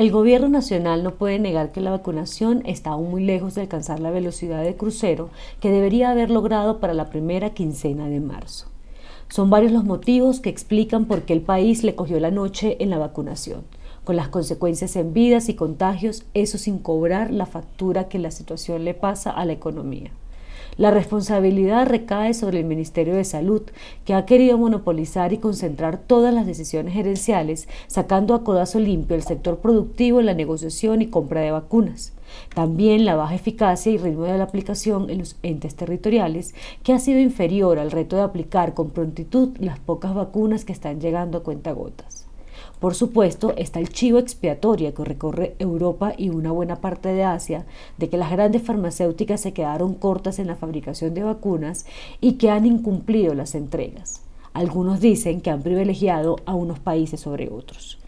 El gobierno nacional no puede negar que la vacunación está aún muy lejos de alcanzar la velocidad de crucero que debería haber logrado para la primera quincena de marzo. Son varios los motivos que explican por qué el país le cogió la noche en la vacunación, con las consecuencias en vidas y contagios, eso sin cobrar la factura que la situación le pasa a la economía. La responsabilidad recae sobre el Ministerio de Salud, que ha querido monopolizar y concentrar todas las decisiones gerenciales, sacando a codazo limpio el sector productivo en la negociación y compra de vacunas. También la baja eficacia y ritmo de la aplicación en los entes territoriales, que ha sido inferior al reto de aplicar con prontitud las pocas vacunas que están llegando a cuentagotas. Por supuesto, está el chivo expiatorio que recorre Europa y una buena parte de Asia de que las grandes farmacéuticas se quedaron cortas en la fabricación de vacunas y que han incumplido las entregas. Algunos dicen que han privilegiado a unos países sobre otros.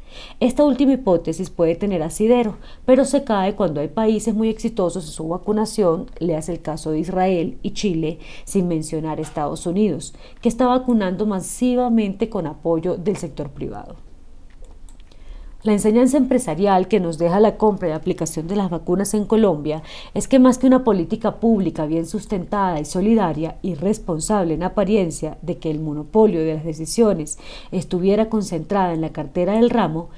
Esta última hipótesis puede tener asidero, pero se cae cuando hay países muy exitosos en su vacunación, le hace el caso de Israel y Chile, sin mencionar Estados Unidos, que está vacunando masivamente con apoyo del sector privado. La enseñanza empresarial que nos deja la compra y aplicación de las vacunas en Colombia es que más que una política pública bien sustentada y solidaria y responsable en apariencia de que el monopolio de las decisiones estuviera concentrada en la cartera del ramo,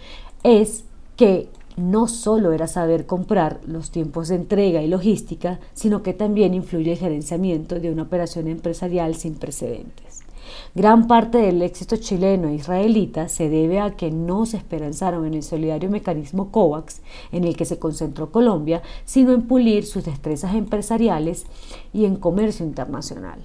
es que no solo era saber comprar los tiempos de entrega y logística, sino que también influye el gerenciamiento de una operación empresarial sin precedentes. Gran parte del éxito chileno e israelita se debe a que no se esperanzaron en el solidario mecanismo COVAX en el que se concentró Colombia, sino en pulir sus destrezas empresariales y en comercio internacional.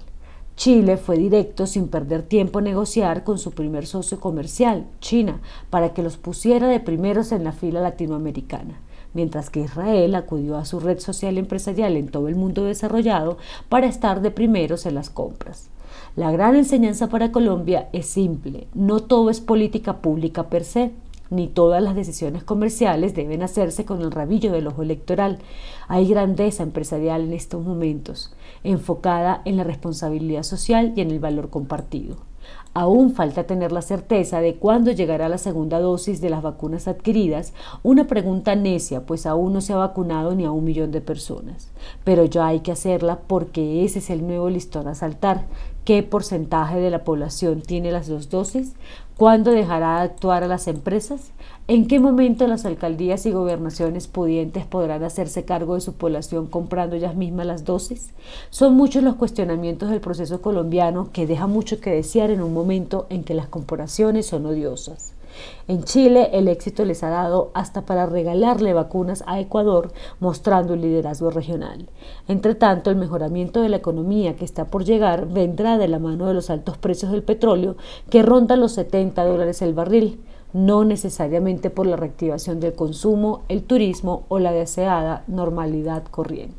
Chile fue directo sin perder tiempo a negociar con su primer socio comercial, China, para que los pusiera de primeros en la fila latinoamericana mientras que Israel acudió a su red social empresarial en todo el mundo desarrollado para estar de primeros en las compras. La gran enseñanza para Colombia es simple, no todo es política pública per se, ni todas las decisiones comerciales deben hacerse con el rabillo del ojo electoral. Hay grandeza empresarial en estos momentos, enfocada en la responsabilidad social y en el valor compartido. Aún falta tener la certeza de cuándo llegará la segunda dosis de las vacunas adquiridas, una pregunta necia, pues aún no se ha vacunado ni a un millón de personas. Pero ya hay que hacerla porque ese es el nuevo listón a saltar, qué porcentaje de la población tiene las dos dosis, cuándo dejará de actuar a las empresas, en qué momento las alcaldías y gobernaciones pudientes podrán hacerse cargo de su población comprando ellas mismas las dosis. Son muchos los cuestionamientos del proceso colombiano que deja mucho que desear en un en que las comparaciones son odiosas. En Chile el éxito les ha dado hasta para regalarle vacunas a Ecuador, mostrando un liderazgo regional. Entre tanto, el mejoramiento de la economía que está por llegar vendrá de la mano de los altos precios del petróleo que rondan los 70 dólares el barril, no necesariamente por la reactivación del consumo, el turismo o la deseada normalidad corriente.